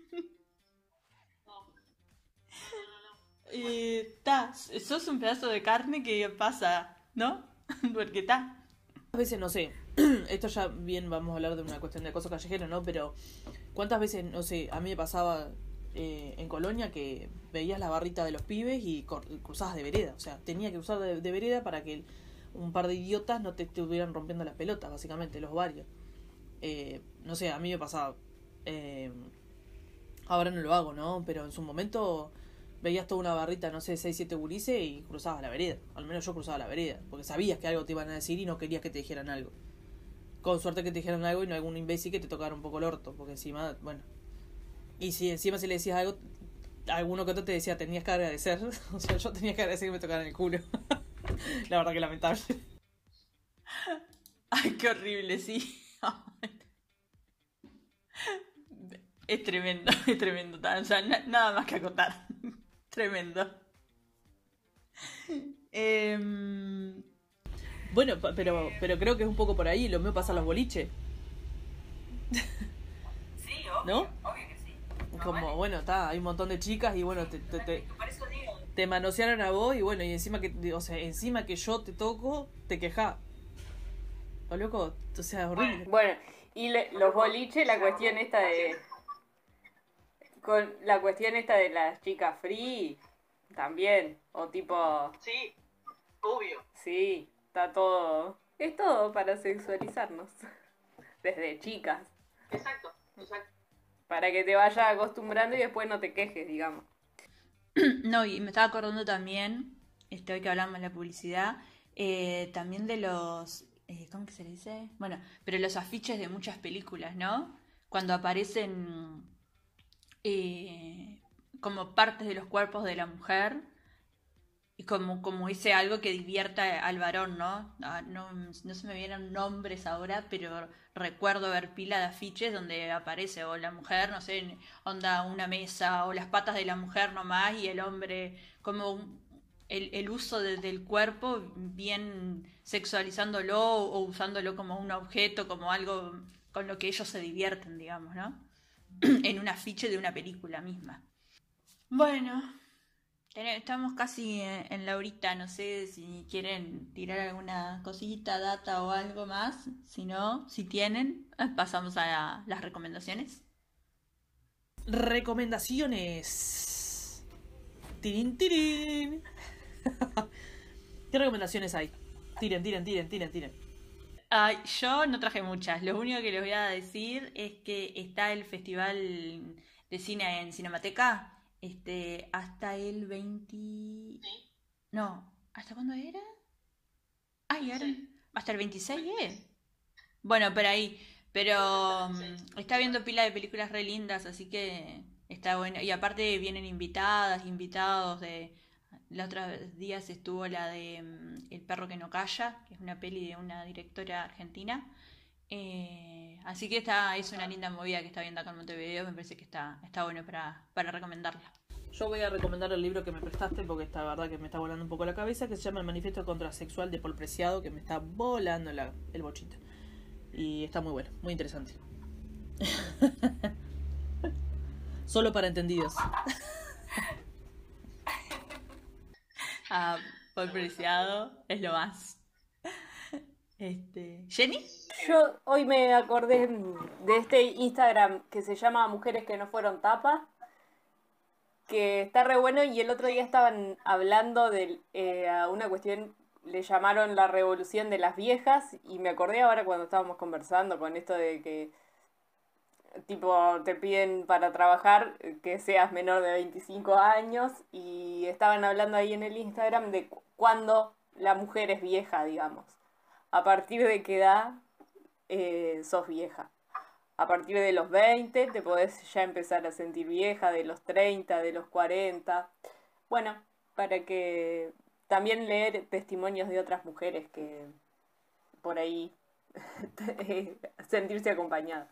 Y ta, sos un pedazo de carne que pasa, ¿no? [laughs] Porque está. A veces no sé, [clears throat] esto ya bien vamos a hablar de una cuestión de acoso callejero, ¿no? Pero ¿cuántas veces, no sé, a mí me pasaba eh, en Colonia que veías la barrita de los pibes y cruzabas de vereda? O sea, tenía que cruzar de, vereda para que un par de idiotas no te estuvieran rompiendo las pelotas, básicamente, los varios. Eh, no sé, a mí me pasaba. Eh, ahora no lo hago, ¿no? Pero en su momento veías toda una barrita, no sé, 6, 7 gurises y cruzabas la vereda. Al menos yo cruzaba la vereda, porque sabías que algo te iban a decir y no querías que te dijeran algo. Con suerte que te dijeran algo y no algún imbécil que te tocara un poco el orto, porque encima, bueno. Y si encima si le decías algo, alguno que otro te decía, tenías que agradecer. [laughs] o sea, yo tenía que agradecer que me tocaran el culo. [laughs] [laughs] la verdad que lamentable. [laughs] Ay, qué horrible, sí. [laughs] es tremendo, es tremendo. O sea, nada más que acotar. tremendo. Eh, bueno, pero, pero creo que es un poco por ahí, lo mío pasa a los boliches. Sí, obvio, ¿No? obvio que sí. Como, bueno, está, hay un montón de chicas y bueno, te, te manosearon a vos y bueno, y encima que, o sea, encima que yo te toco, te queja. ¿O loco? O sea, horrible. Bueno, y le- los boliches, la cuestión esta de. Con la cuestión esta de las chicas free, también. O tipo, Sí, obvio. sí, está todo. Es todo para sexualizarnos. [laughs] Desde chicas. Exacto, exacto. Para que te vayas acostumbrando y después no te quejes, digamos. [clears throat] No, y me estaba acordando también, este, hoy que hablamos de la publicidad, eh, también de los, eh, ¿cómo que se le dice? Bueno, pero los afiches de muchas películas, ¿no? Cuando aparecen eh, como partes de los cuerpos de la mujer y como, como dice algo que divierta al varón, ¿no? Ah, no, no se me vienen nombres ahora, pero recuerdo ver pila de afiches donde aparece o la mujer, no sé, onda una mesa o las patas de la mujer nomás y el hombre como el, uso de- del cuerpo bien sexualizándolo o usándolo como un objeto, como algo con lo que ellos se divierten, digamos, ¿no? [clears throat] en un afiche de una película misma. Bueno, Estamos casi en en la horita, no sé si quieren tirar alguna cosita, data o algo más. Si no, si tienen, eh, pasamos a la- las recomendaciones. Recomendaciones. Tirin, tirin. [laughs] ¿Qué recomendaciones hay? Tiren, tiren, tiren, tiren, tiren. Ay, yo no traje muchas. Lo único que les voy a decir es que está el festival de cine en Cinemateca este, hasta el 20... Sí. No, ¿hasta cuándo era? Ay, ahora... Sí. ¿Hasta el 26 es? Bueno, por ahí. Pero mm, está viendo pila de películas re lindas, así que está bueno. Y aparte vienen invitadas, invitados de... Los otros días estuvo la de mm, El perro que no calla, que es una peli de una directora argentina. Eh, así que está, es una linda movida que está viendo acá en Montevideo, me parece que está, está bueno para, para recomendarla. Yo voy a recomendar el libro que me prestaste porque esta verdad que me está volando un poco la cabeza, que se llama El Manifiesto Contrasexual de Paul Preciado, que me está volando la- el bochito. Y está muy bueno, muy interesante. [laughs] Solo para entendidos. [laughs] Ah, Paul Preciado es lo más. Este, ¿Jenny? Yo hoy me acordé de este Instagram que se llama Mujeres que no fueron tapas, que está re bueno y el otro día estaban hablando de eh, una cuestión, le llamaron la revolución de las viejas y me acordé ahora cuando estábamos conversando con esto de que tipo te piden para trabajar que seas menor de 25 años y estaban hablando ahí en el Instagram de cu- cuándo la mujer es vieja, digamos. A partir de qué edad eh, sos vieja. A partir de los 20 te podés ya empezar a sentir vieja, de los 30, de los 40. Bueno, para que también leer testimonios de otras mujeres que por ahí [laughs] sentirse acompañada.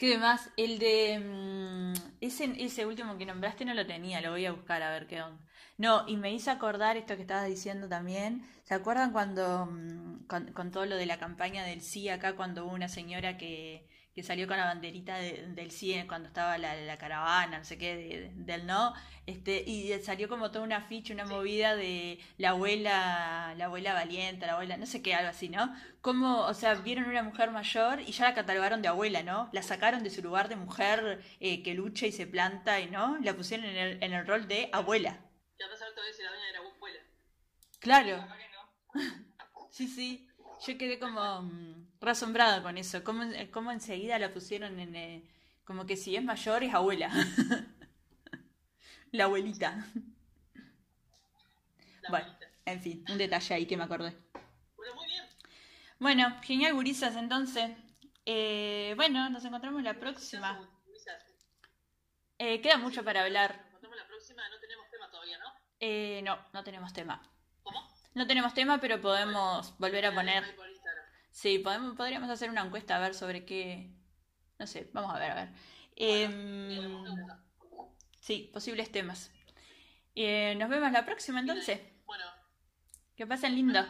¿Qué más? El de... mm, ese, ese último que nombraste no lo tenía, lo voy a buscar a ver qué onda. No, y me hizo acordar esto que estabas diciendo también. ¿Se acuerdan cuando, mm, con, con todo lo de la campaña del sí acá, cuando hubo una señora que, que salió con la banderita de- del sí eh, cuando estaba la, la caravana, no sé qué, de- del no? Este, y salió como toda una afiche, una movida de la abuela, la abuela valiente, la abuela, no sé qué, algo así, ¿no? Como, o sea, vieron una mujer mayor y ya la catalogaron de abuela, ¿no? La sacaron de su lugar de mujer eh, que lucha y se planta y, ¿no? La pusieron en el, en el rol de abuela. Y a ver todavía si la doña era abuela. Claro, [laughs] sí, sí. Yo quedé como mm, con eso. Como, como enseguida la pusieron en... eh, como que si es mayor es abuela. [laughs] La abuelita. La Bueno, abuelita. en fin, un detalle ahí que me acordé. Bueno, muy bien. Bueno, genial, gurisas, entonces. Eh, bueno, nos encontramos la próxima. Eh, queda mucho para hablar. Nos encontramos la próxima. No tenemos tema todavía, ¿no? Eh, no, no tenemos tema. No tenemos tema, pero podemos volver a poner. Sí, podemos, podríamos hacer una encuesta a ver sobre qué. No sé, vamos a ver, a ver. Gusta. sí, posibles temas. Eh, nos vemos la próxima entonces. Bueno, Que pasen lindo.